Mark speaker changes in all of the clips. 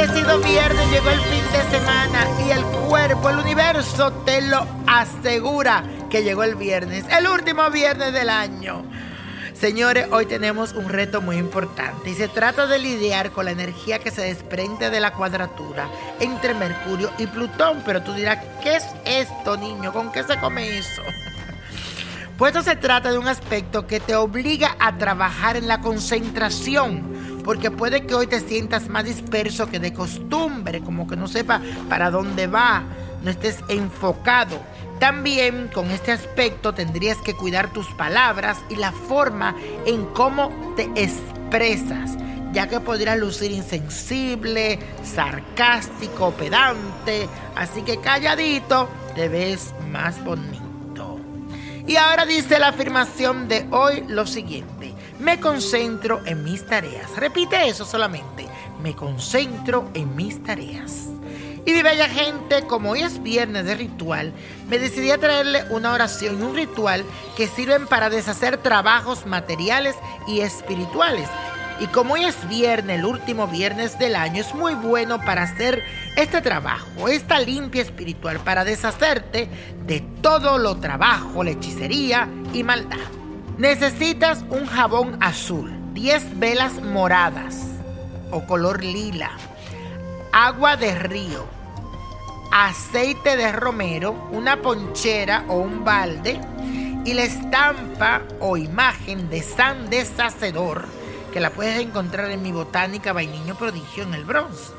Speaker 1: Bendecido viernes, llegó el fin de semana y el cuerpo, el universo te lo asegura que llegó el viernes, el último viernes del año. Señores, hoy tenemos un reto muy importante y se trata de lidiar con la energía que se desprende de la cuadratura entre Mercurio y Plutón. Pero tú dirás, ¿qué es esto, niño? ¿Con qué se come eso? Pues esto se trata de un aspecto que te obliga a trabajar en la concentración, porque puede que hoy te sientas más disperso que de costumbre, como que no sepa para dónde va, no estés enfocado. También con este aspecto tendrías que cuidar tus palabras y la forma en cómo te expresas, ya que podrías lucir insensible, sarcástico, pedante, así que calladito te ves más bonito. Y ahora dice la afirmación de hoy lo siguiente. Me concentro en mis tareas. Repite eso solamente. Me concentro en mis tareas. Y mi bella gente, como hoy es viernes de ritual, me decidí a traerle una oración y un ritual que sirven para deshacer trabajos materiales y espirituales. Y como hoy es viernes, el último viernes del año, es muy bueno para hacer este trabajo, esta limpia espiritual, para deshacerte de todo lo trabajo, la hechicería y maldad. Necesitas un jabón azul, 10 velas moradas o color lila, agua de río, aceite de romero, una ponchera o un balde y la estampa o imagen de San Deshacedor que la puedes encontrar en mi botánica Vainiño Prodigio en el Bronx.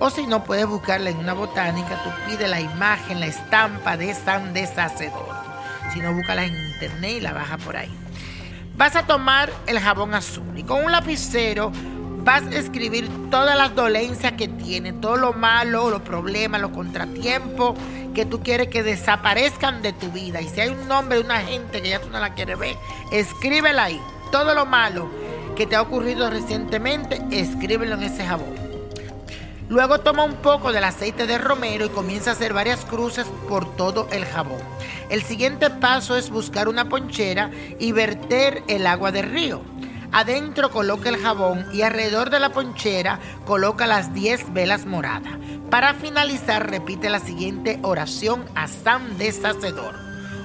Speaker 1: O si no, puedes buscarla en una botánica, tú pides la imagen, la estampa de San Deshacedor. Si no, búscala en internet y la baja por ahí. Vas a tomar el jabón azul y con un lapicero vas a escribir todas las dolencias que tiene, todo lo malo, los problemas, los contratiempos que tú quieres que desaparezcan de tu vida. Y si hay un nombre de una gente que ya tú no la quieres ver, escríbela ahí. Todo lo malo que te ha ocurrido recientemente, escríbelo en ese jabón. Luego toma un poco del aceite de romero y comienza a hacer varias cruces por todo el jabón. El siguiente paso es buscar una ponchera y verter el agua del río. Adentro coloca el jabón y alrededor de la ponchera coloca las 10 velas moradas. Para finalizar repite la siguiente oración a San Deshacedor.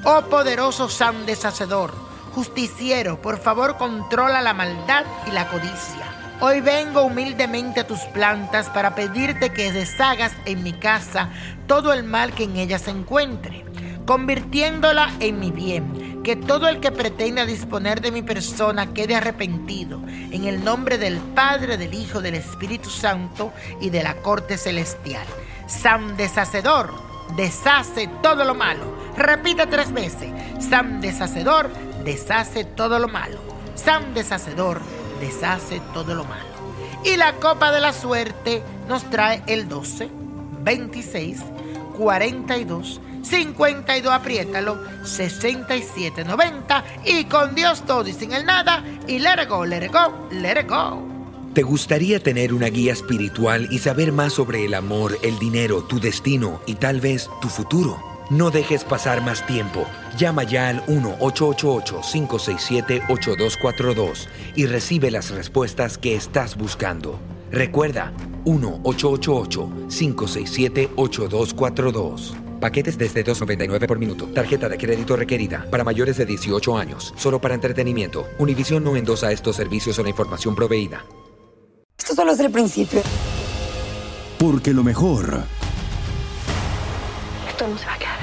Speaker 1: Oh poderoso San Deshacedor, justiciero, por favor controla la maldad y la codicia. Hoy vengo humildemente a tus plantas para pedirte que deshagas en mi casa todo el mal que en ella se encuentre, convirtiéndola en mi bien. Que todo el que pretenda disponer de mi persona quede arrepentido, en el nombre del Padre, del Hijo, del Espíritu Santo y de la corte celestial. San deshacedor, deshace todo lo malo. Repite tres veces. San deshacedor, deshace todo lo malo. San deshacedor, deshace todo lo malo. Y la copa de la suerte nos trae el 12, 26, 42, 52, apriétalo, 6790 y con Dios todo y sin el nada y let it go, let it go, let it go.
Speaker 2: ¿Te gustaría tener una guía espiritual y saber más sobre el amor, el dinero, tu destino y tal vez tu futuro? No dejes pasar más tiempo. Llama ya al 1-888-567-8242 y recibe las respuestas que estás buscando. Recuerda, 1-888-567-8242. Paquetes desde 2.99 por minuto. Tarjeta de crédito requerida para mayores de 18 años. Solo para entretenimiento. Univision no endosa estos servicios o la información proveída.
Speaker 3: Esto solo es el principio.
Speaker 4: Porque lo mejor,
Speaker 3: Esto no se va a quedar.